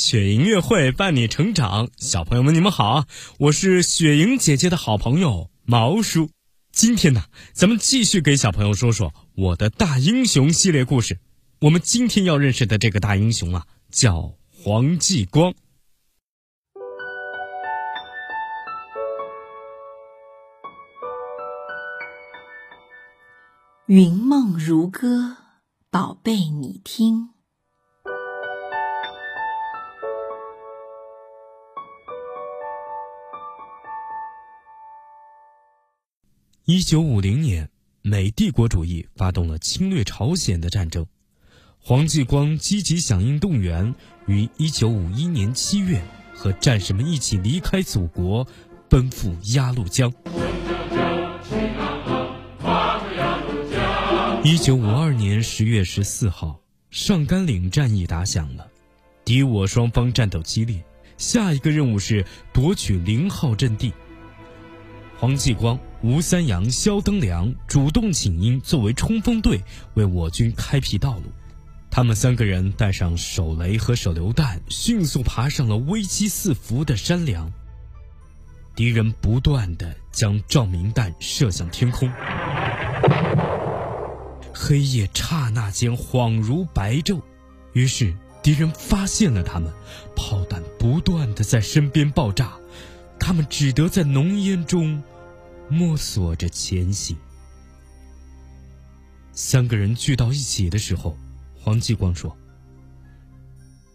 雪莹音乐会伴你成长，小朋友们你们好！我是雪莹姐姐的好朋友毛叔。今天呢，咱们继续给小朋友说说我的大英雄系列故事。我们今天要认识的这个大英雄啊，叫黄继光。云梦如歌，宝贝你听。一九五零年，美帝国主义发动了侵略朝鲜的战争。黄继光积极响应动员，于一九五一年七月和战士们一起离开祖国，奔赴鸭绿江。一九五二年十月十四号，上甘岭战役打响了，敌我双方战斗激烈。下一个任务是夺取零号阵地。黄继光、吴三阳、肖登良主动请缨，作为冲锋队为我军开辟道路。他们三个人带上手雷和手榴弹，迅速爬上了危机四伏的山梁。敌人不断的将照明弹射向天空，黑夜刹那间恍如白昼。于是敌人发现了他们，炮弹不断的在身边爆炸，他们只得在浓烟中。摸索着前行。三个人聚到一起的时候，黄继光说：“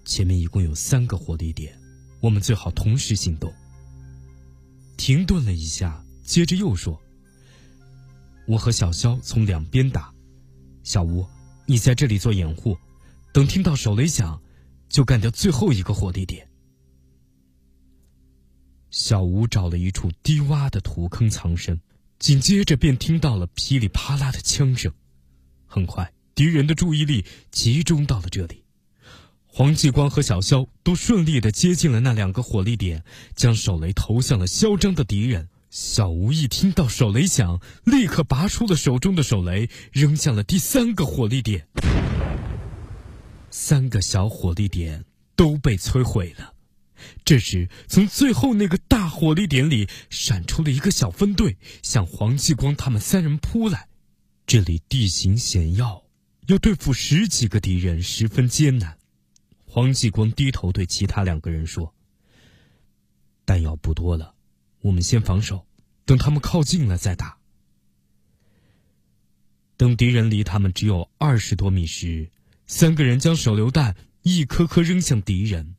前面一共有三个火力点，我们最好同时行动。”停顿了一下，接着又说：“我和小肖从两边打，小吴，你在这里做掩护，等听到手雷响，就干掉最后一个火力点。”小吴找了一处低洼的土坑藏身，紧接着便听到了噼里啪啦的枪声。很快，敌人的注意力集中到了这里。黄继光和小肖都顺利的接近了那两个火力点，将手雷投向了嚣张的敌人。小吴一听到手雷响，立刻拔出了手中的手雷，扔向了第三个火力点。三个小火力点都被摧毁了。这时，从最后那个大火力点里闪出了一个小分队，向黄继光他们三人扑来。这里地形险要，要对付十几个敌人十分艰难。黄继光低头对其他两个人说：“弹药不多了，我们先防守，等他们靠近了再打。”等敌人离他们只有二十多米时，三个人将手榴弹一颗颗扔向敌人。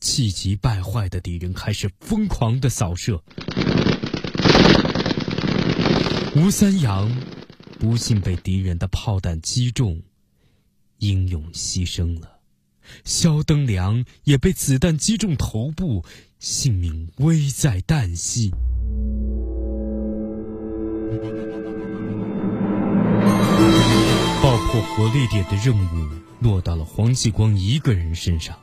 气急败坏的敌人开始疯狂的扫射，吴三阳不幸被敌人的炮弹击中，英勇牺牲了；肖登良也被子弹击中头部，性命危在旦夕。爆破火力点的任务落到了黄继光一个人身上。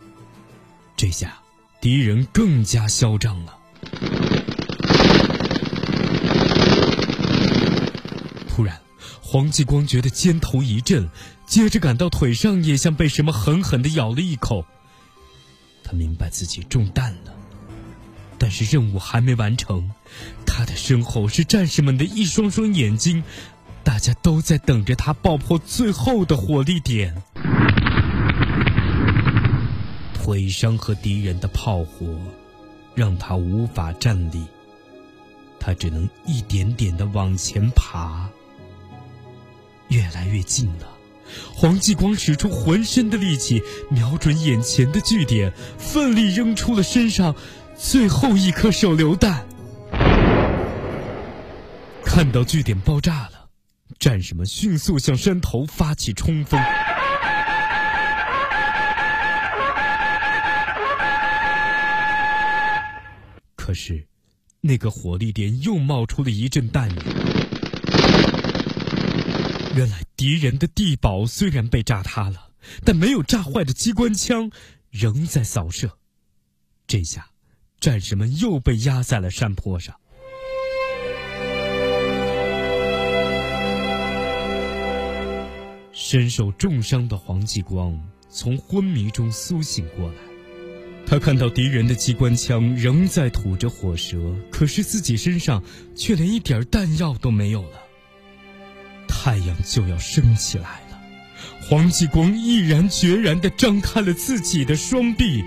下，敌人更加嚣张了。突然，黄继光觉得肩头一震，接着感到腿上也像被什么狠狠的咬了一口。他明白自己中弹了，但是任务还没完成。他的身后是战士们的一双双眼睛，大家都在等着他爆破最后的火力点。腿伤和敌人的炮火，让他无法站立。他只能一点点的往前爬。越来越近了，黄继光使出浑身的力气，瞄准眼前的据点，奋力扔出了身上最后一颗手榴弹。看到据点爆炸了，战士们迅速向山头发起冲锋。可是，那个火力点又冒出了一阵弹雨。原来敌人的地堡虽然被炸塌了，但没有炸坏的机关枪仍在扫射。这下，战士们又被压在了山坡上。身受重伤的黄继光从昏迷中苏醒过来。他看到敌人的机关枪仍在吐着火舌，可是自己身上却连一点弹药都没有了。太阳就要升起来了，黄继光毅然决然地张开了自己的双臂，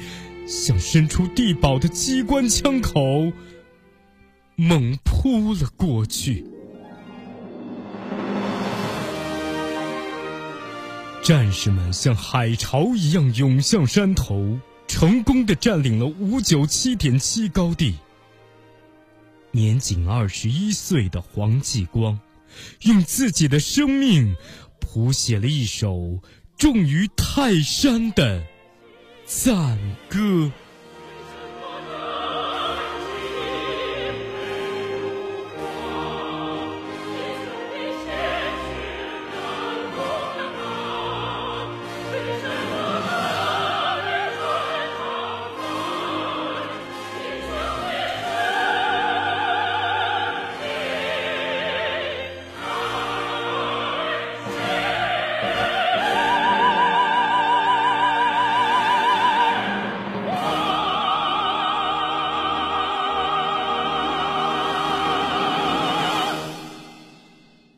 向伸出地堡的机关枪口猛扑了过去。战士们像海潮一样涌向山头。成功的占领了五九七点七高地。年仅二十一岁的黄继光，用自己的生命谱写了一首重于泰山的赞歌。